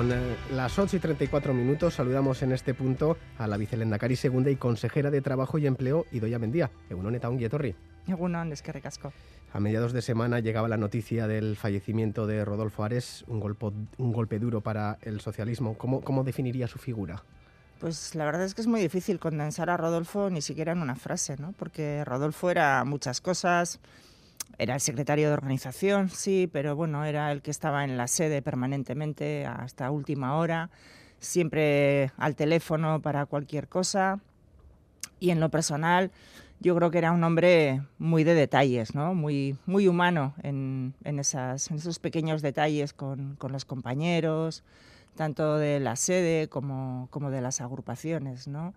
Son eh, las 8 y 34 minutos. Saludamos en este punto a la vicelendacari segunda y consejera de Trabajo y Empleo, Idoia Mendía. Egunon eta un etorri. Egunon, es que recasco. A mediados de semana llegaba la noticia del fallecimiento de Rodolfo Ares, un golpe, un golpe duro para el socialismo. ¿Cómo, ¿Cómo definiría su figura? Pues la verdad es que es muy difícil condensar a Rodolfo ni siquiera en una frase, ¿no? Porque Rodolfo era muchas cosas, era el secretario de organización, sí, pero bueno, era el que estaba en la sede permanentemente hasta última hora, siempre al teléfono para cualquier cosa. Y en lo personal, yo creo que era un hombre muy de detalles, ¿no? muy, muy humano en, en, esas, en esos pequeños detalles con, con, los compañeros, tanto de la sede como, como de las agrupaciones. ¿no?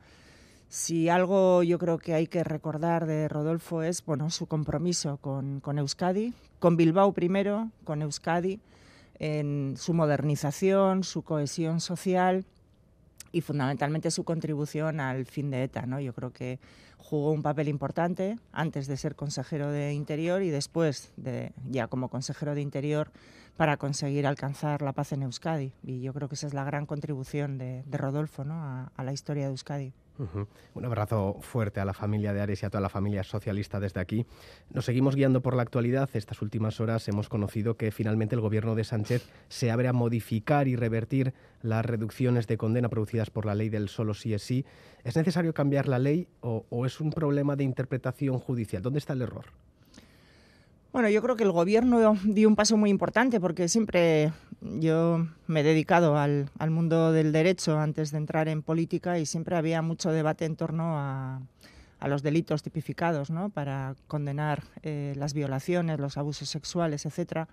Si algo yo creo que hay que recordar de Rodolfo es bueno, su compromiso con, Euskadi, con Bilbao primero, con Euskadi, en su modernización, su cohesión social y fundamentalmente su contribución al fin de ETA. ¿no? Yo creo que jugó un papel importante antes de ser consejero de Interior y después de ya como consejero de Interior para conseguir alcanzar la paz en Euskadi. Y yo creo que esa es la gran contribución de, Rodolfo ¿no? a, la historia de Euskadi. Un abrazo fuerte a la familia de Ares y a toda la familia socialista desde aquí. Nos seguimos guiando por la actualidad. Estas últimas horas hemos conocido que finalmente el gobierno de Sánchez se abre a modificar y revertir las reducciones de condena producidas por la ley del solo sí es sí. ¿Es necesario cambiar la ley o, o es un problema de interpretación judicial? ¿Dónde está el error? Bueno, yo creo que el gobierno dio un paso muy importante porque siempre yo me he dedicado al, al, mundo del derecho antes de entrar en política y siempre había mucho debate en torno a, a los delitos tipificados ¿no? para condenar eh, las violaciones, los abusos sexuales, etcétera.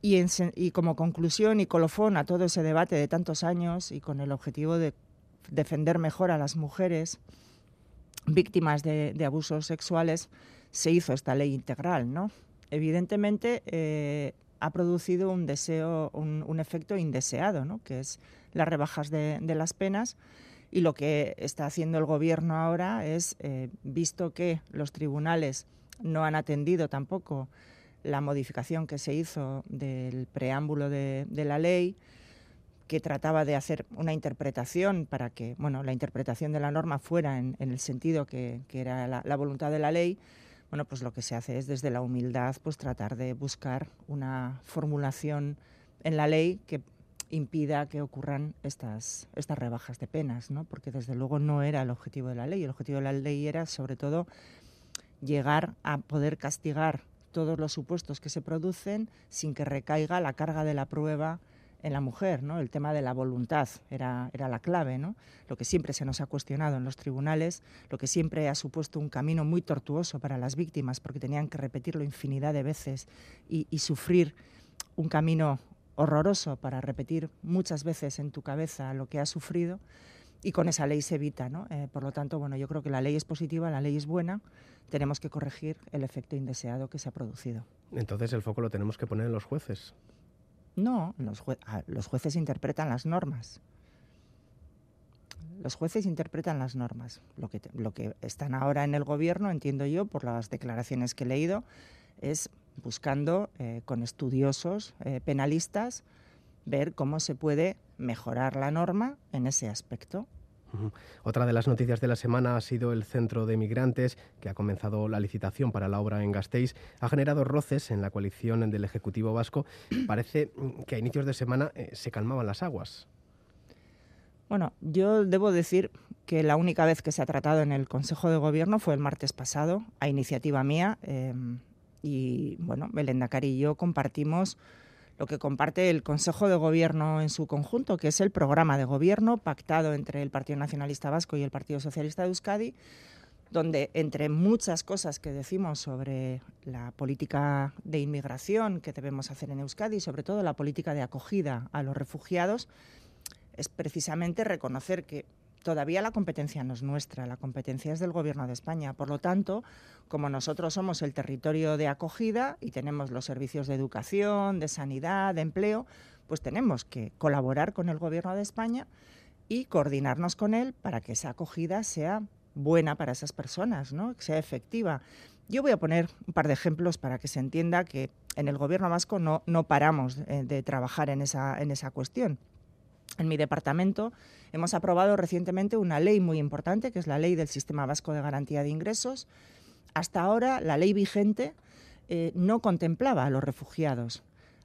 Y, en, y como conclusión y colofón a todo ese debate de tantos años y con el objetivo de defender mejor a las mujeres víctimas de, de abusos sexuales, se hizo esta ley integral, ¿no? Evidentemente eh, ha producido un deseo, un, efecto indeseado, ¿no? Que es las rebajas de, las penas y lo que está haciendo el gobierno ahora es, eh, visto que los tribunales no han atendido tampoco la modificación que se hizo del preámbulo de, la ley, que trataba de hacer una interpretación para que, bueno, la interpretación de la norma fuera en, el sentido que, era la voluntad de la ley, bueno, pues lo que se hace es desde la humildad pues tratar de buscar una formulación en la ley que impida que ocurran estas, estas rebajas de penas, ¿no? porque desde luego no era el objetivo de la ley. El objetivo de la ley era sobre todo llegar a poder castigar todos los supuestos que se producen sin que recaiga la carga de la prueba en la mujer, ¿no? El tema de la voluntad era, era la clave, ¿no? Lo que siempre se nos ha cuestionado en los tribunales, lo que siempre ha supuesto un camino muy tortuoso para las víctimas, porque tenían que repetirlo infinidad de veces y, sufrir un camino horroroso para repetir muchas veces en tu cabeza lo que has sufrido y con esa ley se evita, ¿no? Eh, por lo tanto, bueno, yo creo que la ley es positiva, la ley es buena, tenemos que corregir el efecto indeseado que se ha producido. Entonces el foco lo tenemos que poner en los jueces. No, los, jue los, jueces interpretan las normas. Los jueces interpretan las normas. Lo que, lo que están ahora en el gobierno, entiendo yo, por las declaraciones que he leído, es buscando eh, con estudiosos eh, penalistas ver cómo se puede mejorar la norma en ese aspecto. Otra de las noticias de la semana ha sido el Centro de Migrantes, que ha comenzado la licitación para la obra en Gasteiz. Ha generado roces en la coalición del Ejecutivo Vasco. Parece que a inicios de semana eh, se calmaban las aguas. Bueno, yo debo decir que la única vez que se ha tratado en el Consejo de Gobierno fue el martes pasado, a iniciativa mía. Eh, y bueno, Belén Dakar y yo compartimos lo que comparte el Consejo de Gobierno en su conjunto, que es el programa de gobierno pactado entre el Partido Nacionalista Vasco y el Partido Socialista de Euskadi, donde entre muchas cosas que decimos sobre la política de inmigración que debemos hacer en Euskadi, sobre todo la política de acogida a los refugiados, es precisamente reconocer que todavía la competencia no es nuestra, la competencia es del Gobierno de España. Por lo tanto, como nosotros somos el territorio de acogida y tenemos los servicios de educación, de sanidad, de empleo, pues tenemos que colaborar con el Gobierno de España y coordinarnos con él para que esa acogida sea buena para esas personas, ¿no? que sea efectiva. Yo voy a poner un par de ejemplos para que se entienda que en el Gobierno vasco no, no paramos de, de trabajar en esa, en esa cuestión. En mi departamento hemos aprobado recientemente una ley muy importante, que es la ley del Sistema Vasco de Garantía de Ingresos. Hasta ahora, la ley vigente eh, no contemplaba a los refugiados.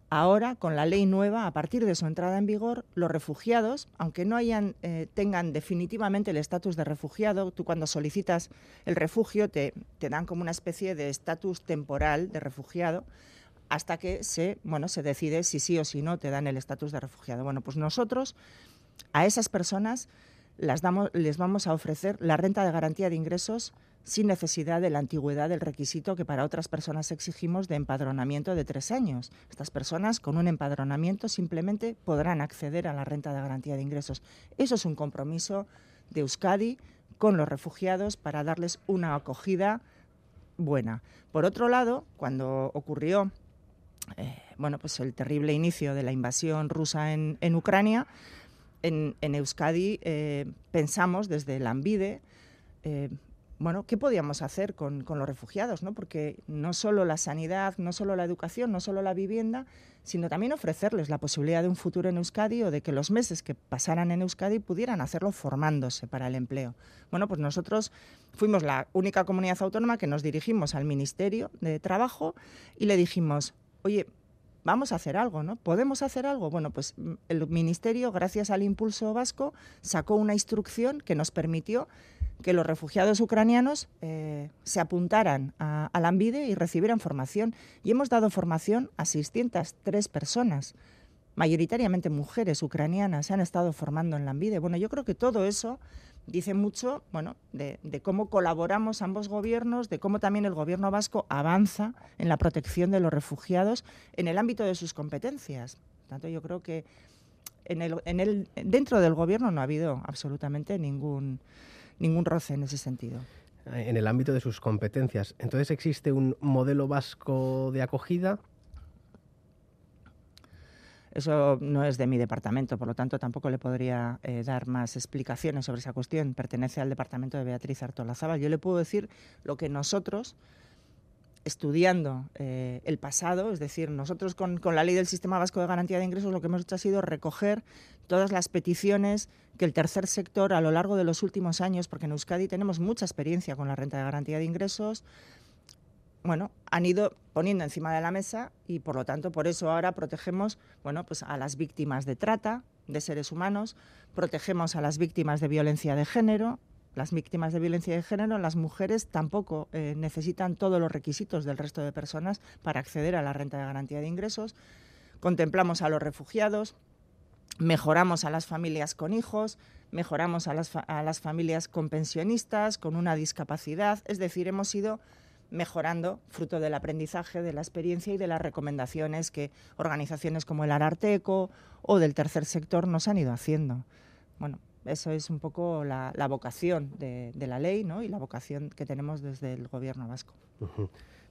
Ahora, con la ley nueva, a partir de su entrada en vigor, los refugiados, aunque no eh, tengan definitivamente el estatus de refugiado, tú cuando solicitas el refugio te, te dan como una especie de estatus temporal de refugiado hasta que se, bueno, se decide si sí o si no te dan el estatus de refugiado. Bueno, pues nosotros a esas personas las damos, les vamos a ofrecer la renta de garantía de ingresos sin necesidad de la antigüedad del requisito que para otras personas exigimos de empadronamiento de tres años. Estas personas con un empadronamiento simplemente podrán acceder a la renta de garantía de ingresos. Eso es un compromiso de Euskadi con los refugiados para darles una acogida buena. Por otro lado, cuando ocurrió eh, bueno, pues el terrible inicio de la invasión rusa en, Ucrania, en, Euskadi eh, pensamos desde el ANVIDE eh, bueno, ¿qué podíamos hacer con, los refugiados? ¿no? Porque no solo la sanidad, no solo la educación, no solo la vivienda, sino también ofrecerles la posibilidad de un futuro en Euskadi o de que los meses que pasaran en Euskadi pudieran hacerlo formándose para el empleo. Bueno, pues nosotros fuimos la única comunidad autónoma que nos dirigimos al Ministerio de Trabajo y le dijimos, oye, vamos a hacer algo, ¿no? ¿Podemos hacer algo? Bueno, pues mm, el Ministerio, gracias al impulso vasco, sacó una instrucción que nos permitió que los refugiados ucranianos eh, se apuntaran a, la ANVIDE y recibieran formación. Y hemos dado formación a 603 personas, mayoritariamente mujeres ucranianas, se han estado formando en la. Bueno, yo creo que todo eso dice mucho bueno, de, cómo colaboramos ambos gobiernos, de cómo también el gobierno vasco avanza en la protección de los refugiados en el ámbito de sus competencias. Tanto, yo creo que dentro del gobierno no ha habido absolutamente ningún ningún roce en ese sentido. En el ámbito de sus competencias. Entonces, ¿existe un modelo vasco de acogida? Eso no es de mi departamento, por lo tanto tampoco le podría eh, dar más explicaciones sobre esa cuestión. Pertenece al departamento de Beatriz Artolazábal. Yo le puedo decir lo que nosotros, estudiando eh, el pasado, es decir, nosotros con, con, la ley del Sistema Vasco de Garantía de Ingresos lo que hemos hecho ha sido recoger todas las peticiones que el tercer sector a lo largo de los últimos años, porque en Euskadi tenemos mucha experiencia con la renta de garantía de ingresos, bueno, han ido poniendo encima de la mesa y por lo tanto por eso ahora protegemos, bueno, pues a las víctimas de trata de seres humanos, protegemos a las víctimas de violencia de género, las víctimas de violencia de género, las mujeres tampoco eh, necesitan todos los requisitos del resto de personas para acceder a la renta de garantía de ingresos. Contemplamos a los refugiados, mejoramos a las familias con hijos, mejoramos a las, a las familias con pensionistas, con una discapacidad, es decir, hemos ido mejorando fruto del aprendizaje, de la experiencia y de las recomendaciones que organizaciones como el Ararteco o del tercer sector nos han ido haciendo. Bueno, eso es un poco la, vocación de, la ley ¿no? y la vocación que tenemos desde el gobierno vasco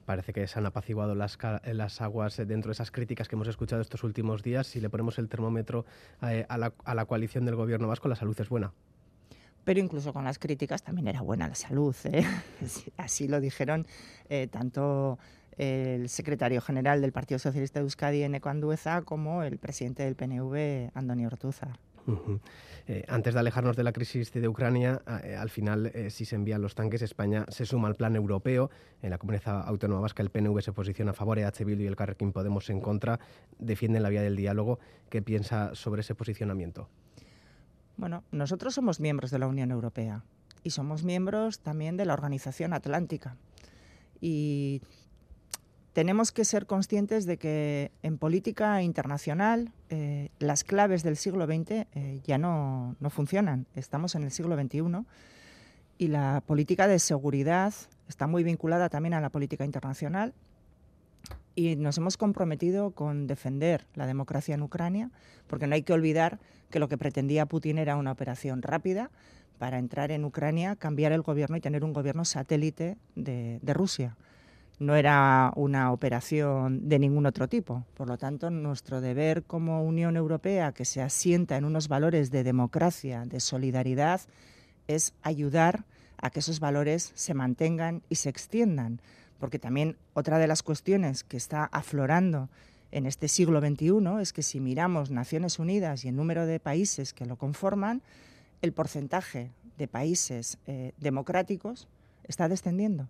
parece que se han apaciguado las, las, aguas dentro de esas críticas que hemos escuchado estos últimos días. Si le ponemos el termómetro eh, a, la, coalición del gobierno vasco, la salud es buena. Pero incluso con las críticas también era buena la salud. ¿eh? Así lo dijeron eh, tanto el secretario general del Partido Socialista de Euskadi, Eneco Andueza, como el presidente del PNV, Antonio Ortuzar. Eh, antes de alejarnos de la crisis de Ucrania, eh, al final, eh, si se envían los tanques, España se suma al plan europeo. En la comunidad autónoma vasca, el PNV se posiciona a favor, EH y el Carrequín Podemos en contra, defienden la vía del diálogo. ¿Qué piensa sobre ese posicionamiento? Bueno, nosotros somos miembros de la Unión Europea y somos miembros también de la Organización Atlántica. Y tenemos que ser conscientes de que en política internacional eh, las claves del siglo XX eh, ya no, funcionan. Estamos en el siglo XXI y la política de seguridad está muy vinculada también a la política internacional y nos hemos comprometido con defender la democracia en Ucrania, porque no hay que olvidar que lo que pretendía Putin era una operación rápida para entrar en Ucrania, cambiar el gobierno y tener un gobierno satélite de Rusia no era una operación de ningún otro tipo. Por lo tanto, nuestro deber como Unión Europea, que se asienta en unos valores de democracia, de solidaridad, es ayudar a que esos valores se mantengan y se extiendan. Porque también otra de las cuestiones que está aflorando en este siglo XXI es que si miramos Naciones Unidas y el número de países que lo conforman, el porcentaje de países eh, democráticos está descendiendo.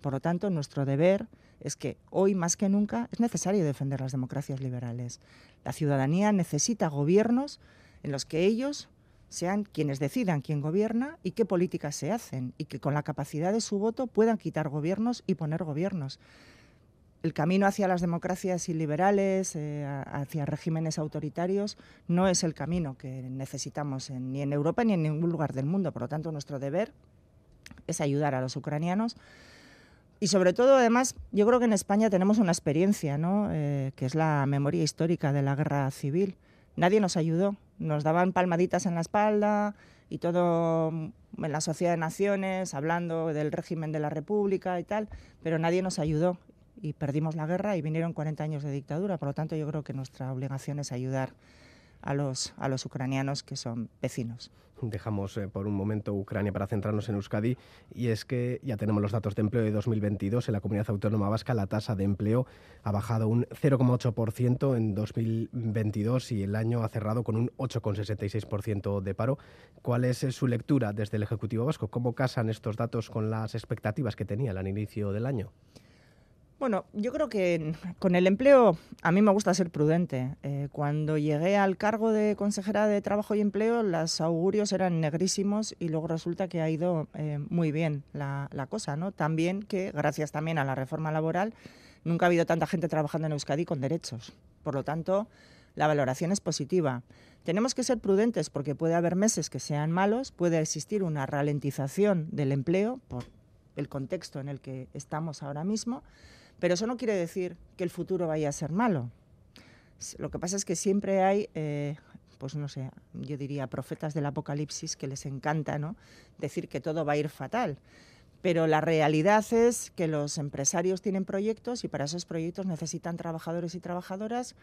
Por lo tanto, nuestro deber es que hoy más que nunca es necesario defender las democracias liberales. La ciudadanía necesita gobiernos en los que ellos sean quienes decidan quién gobierna y qué políticas se hacen, y que con la capacidad de su voto puedan quitar gobiernos y poner gobiernos. El camino hacia las democracias iliberales, eh, hacia regímenes autoritarios, no es el camino que necesitamos ni en Europa ni en ningún lugar del mundo. Por lo tanto, nuestro deber es ayudar a los ucranianos y sobre todo, además, yo creo que en España tenemos una experiencia, ¿no? Eh, que es la memoria histórica de la guerra civil. Nadie nos ayudó, nos daban palmaditas en la espalda y todo en la Sociedad de Naciones, hablando del régimen de la República y tal, pero nadie nos ayudó y perdimos la guerra y vinieron 40 años de dictadura. Por lo tanto, yo creo que nuestra obligación es ayudar a los, a los ucranianos que son vecinos dejamos eh, por un momento Ucrania para centrarnos en Euskadi y es que ya tenemos los datos de empleo de 2022 en la comunidad autónoma vasca la tasa de empleo ha bajado un 0,8% en 2022 y el año ha cerrado con un 8,66% de paro. ¿Cuál es eh, su lectura desde el Ejecutivo Vasco? ¿Cómo casan estos datos con las expectativas que tenían al inicio del año? Bueno, yo creo que con el empleo a mí me gusta ser prudente. Eh, cuando llegué al cargo de consejera de Trabajo y Empleo, los augurios eran negrísimos y luego resulta que ha ido eh, muy bien la, cosa, ¿no? También que, gracias también a la reforma laboral, nunca ha habido tanta gente trabajando en Euskadi con derechos. Por lo tanto, la valoración es positiva. Tenemos que ser prudentes porque puede haber meses que sean malos, puede existir una ralentización del empleo por el contexto en el que estamos ahora mismo pero eso no quiere decir que el futuro vaya a ser malo. Lo que pasa es que siempre hay, eh, pues no sé, yo diría profetas del apocalipsis que les encanta ¿no? decir que todo va a ir fatal. Pero la realidad es que los empresarios tienen proyectos y para esos proyectos necesitan trabajadores y trabajadoras.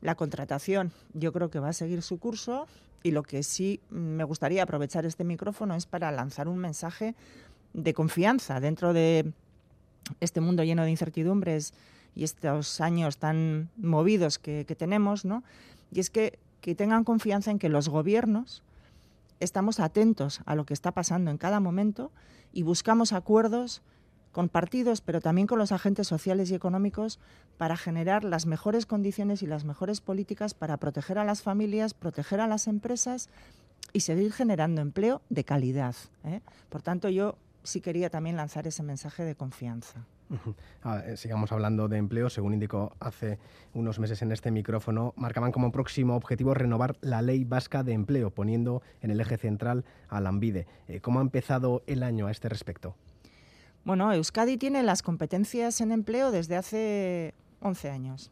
La contratación yo creo que va a seguir su curso y lo que sí me gustaría aprovechar este micrófono es para lanzar un mensaje de confianza dentro de este mundo lleno de incertidumbres y estos años tan movidos que, tenemos, ¿no? Y es que, que tengan confianza en que los gobiernos estamos atentos a lo que está pasando en cada momento y buscamos acuerdos con partidos, pero también con los agentes sociales y económicos para generar las mejores condiciones y las mejores políticas para proteger a las familias, proteger a las empresas y seguir generando empleo de calidad. ¿eh? Por tanto, yo sí quería también lanzar ese mensaje de confianza. Ah, eh, sigamos hablando de empleo. Según indicó hace unos meses en este micrófono, marcaban como próximo objetivo renovar la ley vasca de empleo, poniendo en el eje central a la ANVIDE. Eh, ¿Cómo ha empezado el año a este respecto? Bueno, Euskadi tiene las competencias en empleo desde hace 11 años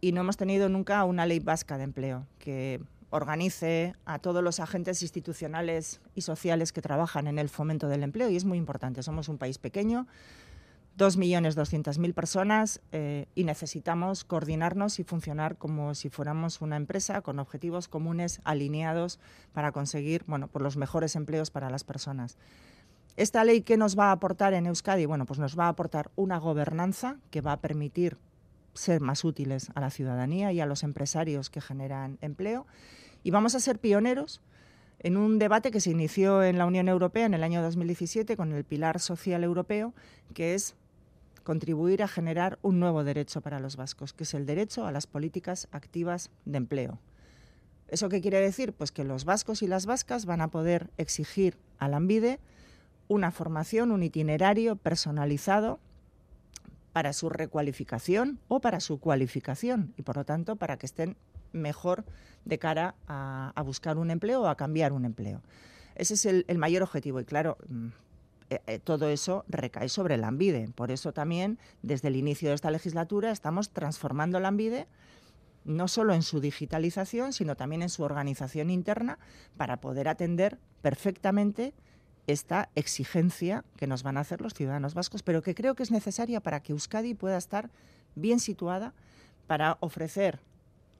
y no hemos tenido nunca una ley vasca de empleo que organice a todos los agentes institucionales y sociales que trabajan en el fomento del empleo y es muy importante. Somos un país pequeño, 2.200.000 personas eh, y necesitamos coordinarnos y funcionar como si fuéramos una empresa con objetivos comunes alineados para conseguir bueno, por los mejores empleos para las personas. ¿Esta ley qué nos va a aportar en Euskadi? Bueno, pues nos va a aportar una gobernanza que va a permitir ser más útiles a la ciudadanía y a los empresarios que generan empleo y vamos a ser pioneros en un debate que se inició en la Unión Europea en el año 2017 con el Pilar Social Europeo, que es contribuir a generar un nuevo derecho para los vascos, que es el derecho a las políticas activas de empleo. ¿Eso qué quiere decir? Pues que los vascos y las vascas van a poder exigir al AMBIDE una formación, un itinerario personalizado para su recualificación o para su cualificación y por lo tanto para que estén mejor de cara a, buscar un empleo o a cambiar un empleo. Ese es el, mayor objetivo y claro, mm, eh, eh, todo eso recae sobre el AMBIDE. Por eso también, desde el inicio de esta legislatura, estamos transformando el AMBIDE no solo en su digitalización, sino también en su organización interna para poder atender perfectamente esta exigencia que nos van a hacer los ciudadanos vascos, pero que creo que es necesaria para que Euskadi pueda estar bien situada para ofrecer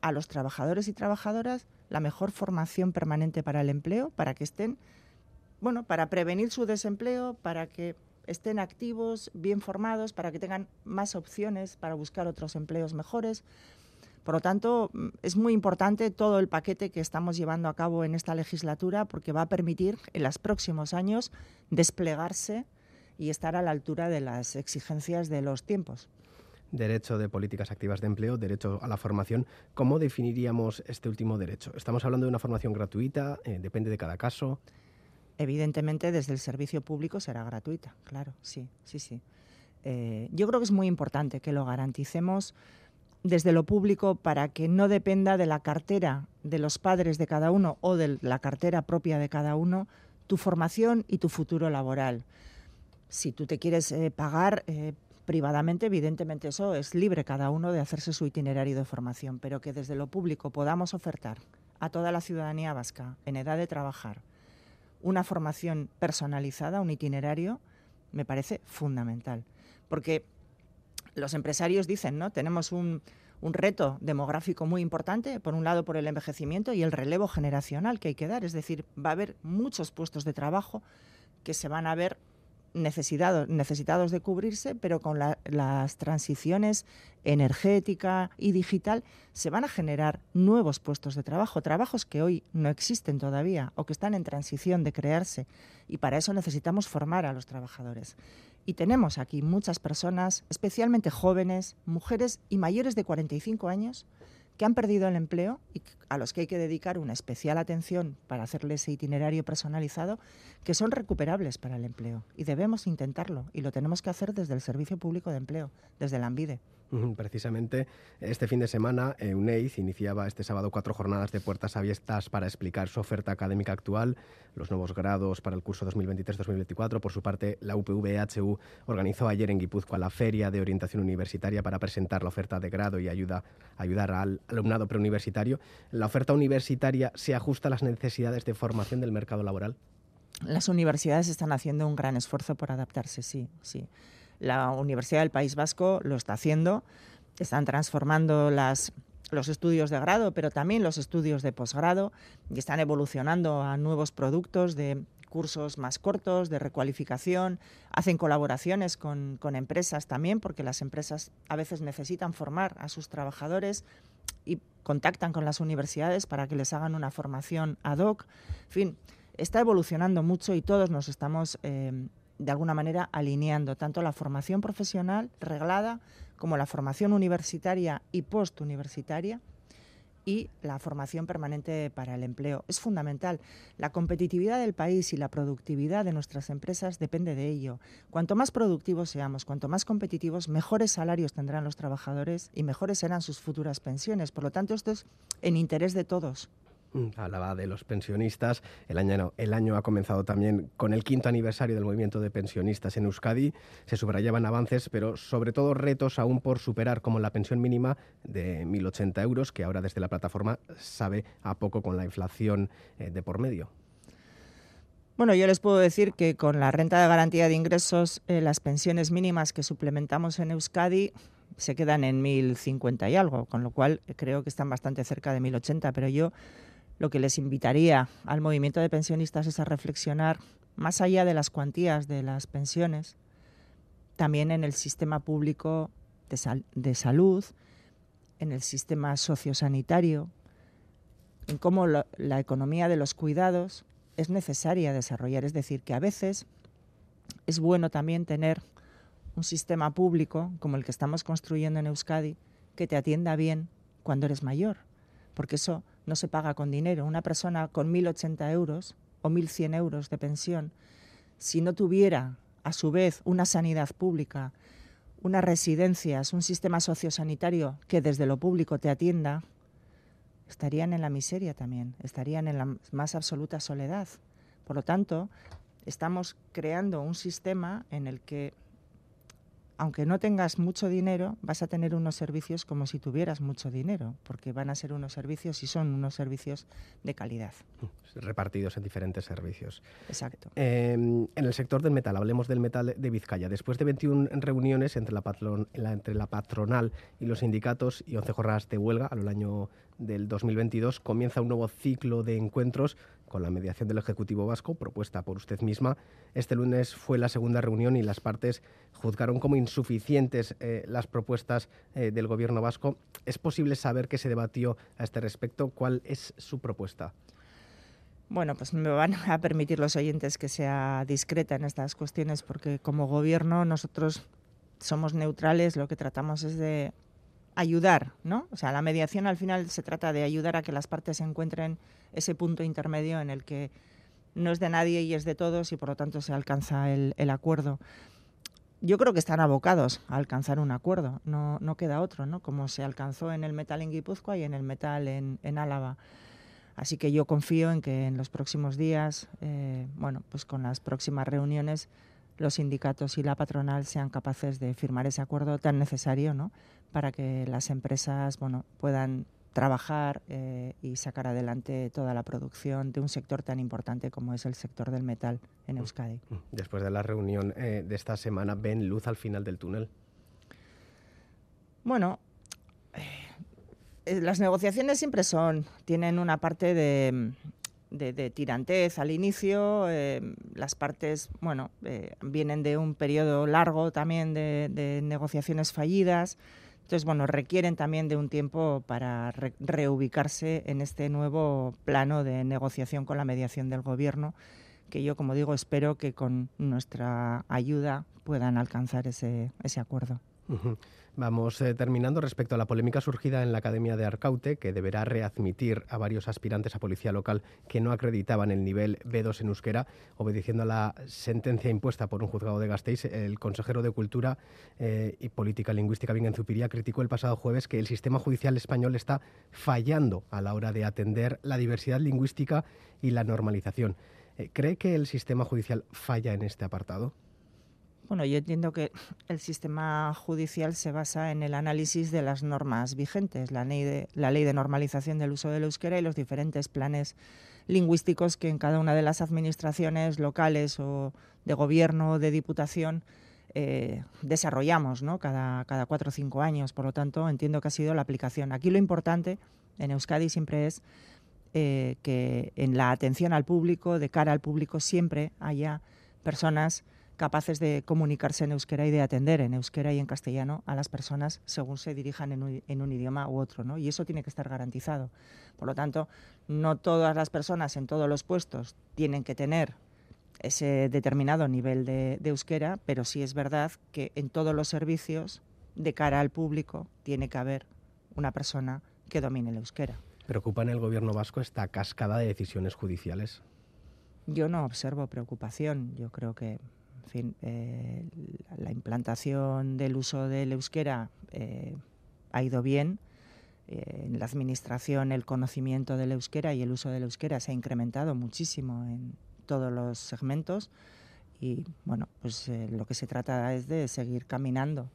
a los trabajadores y trabajadoras la mejor formación permanente para el empleo, para que estén, bueno, para prevenir su desempleo, para que estén activos, bien formados, para que tengan más opciones para buscar otros empleos mejores. Por lo tanto, mm, es muy importante todo el paquete que estamos llevando a cabo en esta legislatura porque va a permitir en los próximos años desplegarse y estar a la altura de las exigencias de los tiempos. Derecho de políticas activas de empleo, derecho a la formación. ¿Cómo definiríamos este último derecho? ¿Estamos hablando de una formación gratuita? Eh, ¿Depende de cada caso? Evidentemente, desde el servicio público será gratuita, claro, sí, sí, sí. Eh, yo creo que es muy importante que lo garanticemos desde lo público para que no dependa de la cartera de los padres de cada uno o de la cartera propia de cada uno tu formación y tu futuro laboral. Si tú te quieres eh, pagar eh, privadamente, evidentemente eso es libre cada uno de hacerse su itinerario de formación, pero que desde lo público podamos ofertar a toda la ciudadanía vasca en edad de trabajar una formación personalizada, un itinerario, me parece fundamental. Porque los empresarios dicen, ¿no? Tenemos un, reto demográfico muy importante, por un lado por el envejecimiento y el relevo generacional que hay que dar. Es decir, va a haber muchos puestos de trabajo que se van a ver necesitados, necesitados de cubrirse, pero con las transiciones energética y digital se van a generar nuevos puestos de trabajo, trabajos que hoy no existen todavía o que están en transición de crearse. Y para eso necesitamos formar a los trabajadores. Y tenemos aquí muchas personas, especialmente jóvenes, mujeres y mayores de 45 años, que han perdido el empleo y a los que hay que dedicar una especial atención para hacerles ese itinerario personalizado, que son recuperables para el empleo. Y debemos intentarlo. Y lo tenemos que hacer desde el Servicio Público de Empleo, desde la ANVIDE. Precisamente este fin de semana, UNEID iniciaba este sábado cuatro jornadas de puertas abiertas para explicar su oferta académica actual, los nuevos grados para el curso 2023-2024. Por su parte, la UPV-HU organizó ayer en Guipúzcoa la Feria de Orientación Universitaria para presentar la oferta de grado y ayuda, ayudar al alumnado preuniversitario. ¿La oferta universitaria se ajusta a las necesidades de formación del mercado laboral? Las universidades están haciendo un gran esfuerzo por adaptarse, sí, sí. La Universidad del País Vasco lo está haciendo, están transformando las, los estudios de grado, pero también los estudios de posgrado, y están evolucionando a nuevos productos de cursos más cortos, de recualificación, hacen colaboraciones con, empresas también, porque las empresas a veces necesitan formar a sus trabajadores y contactan con las universidades para que les hagan una formación ad hoc. En fin, está evolucionando mucho y todos nos estamos eh, de alguna manera alineando tanto la formación profesional reglada como la formación universitaria y postuniversitaria y la formación permanente para el empleo. Es fundamental. La competitividad del país y la productividad de nuestras empresas depende de ello. Cuanto más productivos seamos, cuanto más competitivos, mejores salarios tendrán los trabajadores y mejores serán sus futuras pensiones. Por lo tanto, esto es en interés de todos. Hablaba de los pensionistas. El año, ha comenzado también con el quinto aniversario del movimiento de pensionistas en Euskadi. Se subrayaban avances, pero sobre todo retos aún por superar, como la pensión mínima de 1.080 euros, que ahora desde la plataforma sabe a poco con la inflación eh, de por medio. Bueno, yo les puedo decir que con la renta de garantía de ingresos, eh, las pensiones mínimas que suplementamos en Euskadi se quedan en 1.050 y algo, con lo cual creo que están bastante cerca de 1.080, pero yo lo que les invitaría al movimiento de pensionistas es a reflexionar más allá de las cuantías de las pensiones, también en el sistema público de, salud, en el sistema sociosanitario, en cómo la economía de los cuidados es necesaria desarrollar. Es decir, que a veces es bueno también tener un sistema público como el que estamos construyendo en Euskadi que te atienda bien cuando eres mayor, porque eso no se paga con dinero. Una persona con 1.080 euros o 1.100 euros de pensión, si no tuviera a su vez una sanidad pública, unas residencias, un sistema sociosanitario que desde lo público te atienda, estarían en la miseria también, estarían en la más absoluta soledad. Por lo tanto, estamos creando un sistema en el que aunque no tengas mucho dinero, vas a tener unos servicios como si tuvieras mucho dinero, porque van a ser unos servicios y son unos servicios de calidad. Repartidos en diferentes servicios. Exacto. Em, en el sector del metal, hablemos del metal de Vizcaya. Después de 21 reuniones entre la, entre la patronal y los sindicatos y 11 jornadas de huelga a lo largo del 2022, comienza un nuevo ciclo de encuentros con la mediación del Ejecutivo Vasco, propuesta por usted misma. Este lunes fue la segunda reunión y las partes juzgaron como insuficientes eh, las propuestas eh, del Gobierno vasco. ¿Es posible saber qué se debatió a este respecto? ¿Cuál es su propuesta? Bueno, pues me van a permitir los oyentes que sea discreta en estas cuestiones, porque como gobierno nosotros somos neutrales, lo que tratamos es de ayudar, ¿no? O sea, la mediación al final se trata de ayudar a que las partes encuentren ese punto intermedio en el que no es de nadie y es de todos y por lo tanto se alcanza el, acuerdo. Yo creo que están abocados a alcanzar un acuerdo, no, no, queda otro, ¿no? Como se alcanzó en el metal en Guipúzcoa y en el metal en, Álava. Así que yo confío en que en los próximos días, eh, bueno, pues con las próximas reuniones, los sindicatos y la patronal sean capaces de firmar ese acuerdo tan necesario, ¿no? Para que las empresas, bueno, puedan trabajar eh, y sacar adelante toda la producción de un sector tan importante como es el sector del metal en mm. Euskadi. Mm. Después de la reunión eh, de esta semana, ¿ven luz al final del túnel? Bueno, eh, las negociaciones siempre son, tienen una parte de, tirantez al inicio, eh, las partes, bueno, eh, vienen de un periodo largo también de, negociaciones fallidas, entonces, bueno, requieren también de un tiempo para reubicarse en este nuevo plano de negociación con la mediación del gobierno, que yo, como digo, espero que con nuestra ayuda puedan alcanzar ese, ese acuerdo. Vamos eh, terminando respecto a la polémica surgida en la Academia de Arcaute, que deberá readmitir a varios aspirantes a policía local que no acreditaban el nivel B2 en euskera, obedeciendo a la sentencia impuesta por un juzgado de Gasteiz. El consejero de Cultura eh, y Política Lingüística, Vingen Zupiría, criticó el pasado jueves que el sistema judicial español está fallando a la hora de atender la diversidad lingüística y la normalización. Eh, ¿Cree que el sistema judicial falla en este apartado? Bueno, yo entiendo que el sistema judicial se basa en el análisis de las normas vigentes, la ley de, la ley de normalización del uso del euskera y los diferentes planes lingüísticos que en cada una de las administraciones locales o de gobierno o de diputación eh, desarrollamos ¿no? cada, cuatro o cinco años. Por lo tanto, entiendo que ha sido la aplicación. Aquí lo importante en Euskadi siempre es eh, que en la atención al público, de cara al público, siempre haya personas capaces de comunicarse en euskera y de atender en euskera y en castellano a las personas según se dirijan en un, idioma u otro, ¿no? Y eso tiene que estar garantizado. Por lo tanto, no todas las personas en todos los puestos tienen que tener ese determinado nivel de, euskera, pero sí es verdad que en todos los servicios, de cara al público, tiene que haber una persona que domine el euskera. ¿Preocupa en el gobierno vasco esta cascada de decisiones judiciales? Yo no observo preocupación. Yo creo que en fin, eh, la implantación del uso del euskera eh, ha ido bien. Eh, en la administración el conocimiento del euskera y el uso del euskera se ha incrementado muchísimo en todos los segmentos y bueno, pues lo que se trata es de seguir caminando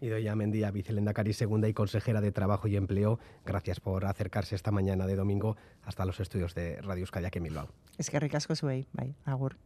Idoya Mendía, vicelendacari segunda y consejera de Trabajo y Empleo, gracias por acercarse esta mañana de domingo hasta los estudios de Radio Euskadi aquí en Bilbao. Es que ricasco suey, bye, agur.